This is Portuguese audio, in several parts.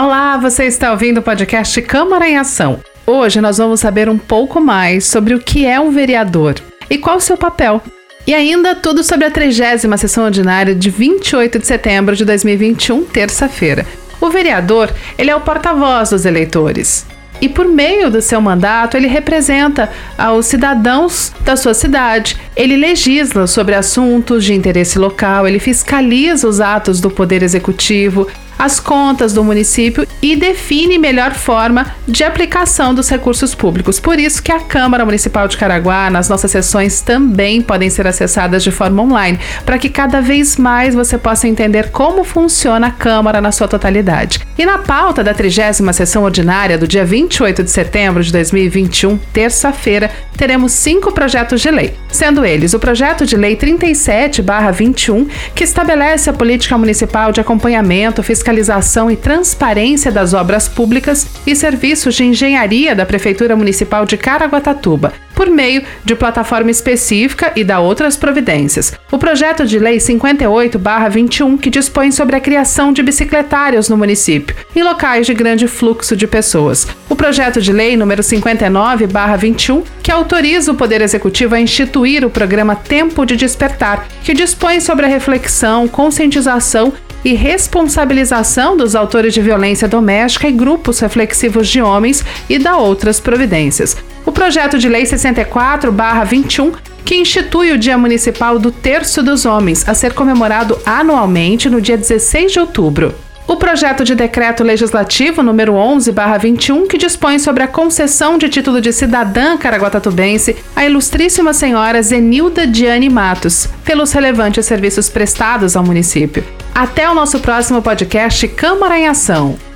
Olá, você está ouvindo o podcast Câmara em Ação. Hoje nós vamos saber um pouco mais sobre o que é um vereador e qual o seu papel. E ainda tudo sobre a 30 sessão ordinária de 28 de setembro de 2021, terça-feira. O vereador, ele é o porta-voz dos eleitores. E por meio do seu mandato, ele representa aos cidadãos da sua cidade. Ele legisla sobre assuntos de interesse local, ele fiscaliza os atos do poder executivo, as contas do município e define melhor forma de aplicação dos recursos públicos. Por isso que a Câmara Municipal de Caraguá, nas nossas sessões também podem ser acessadas de forma online, para que cada vez mais você possa entender como funciona a Câmara na sua totalidade. E na pauta da 30 sessão ordinária do dia 28 de setembro de 2021, terça-feira, teremos cinco projetos de lei, sendo eles o projeto de lei 37/21, que estabelece a política municipal de acompanhamento, fiscalização e transparência das obras públicas e serviços de engenharia da Prefeitura Municipal de Caraguatatuba, por meio de plataforma específica e da outras providências. O projeto de lei 58/21 que dispõe sobre a criação de bicicletários no município, em locais de grande fluxo de pessoas. O projeto de lei número 59/21 que autoriza o Poder Executivo a instituir o programa Tempo de Despertar, que dispõe sobre a reflexão, conscientização e responsabilização dos autores de violência doméstica e grupos reflexivos de homens e da outras providências. O projeto de lei 64/21 que institui o Dia Municipal do Terço dos Homens, a ser comemorado anualmente no dia 16 de outubro. O projeto de decreto legislativo número 11/21 que dispõe sobre a concessão de título de cidadã caraguatatubense à ilustríssima senhora Zenilda Diane Matos, pelos relevantes serviços prestados ao município. Até o nosso próximo podcast Câmara em Ação.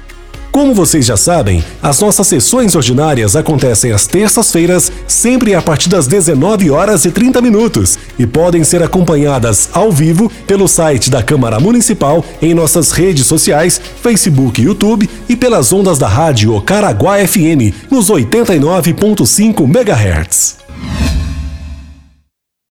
Como vocês já sabem, as nossas sessões ordinárias acontecem às terças-feiras, sempre a partir das 19 horas e 30 minutos, e podem ser acompanhadas ao vivo pelo site da Câmara Municipal, em nossas redes sociais, Facebook e YouTube, e pelas ondas da rádio Caraguá FM, nos 89.5 MHz.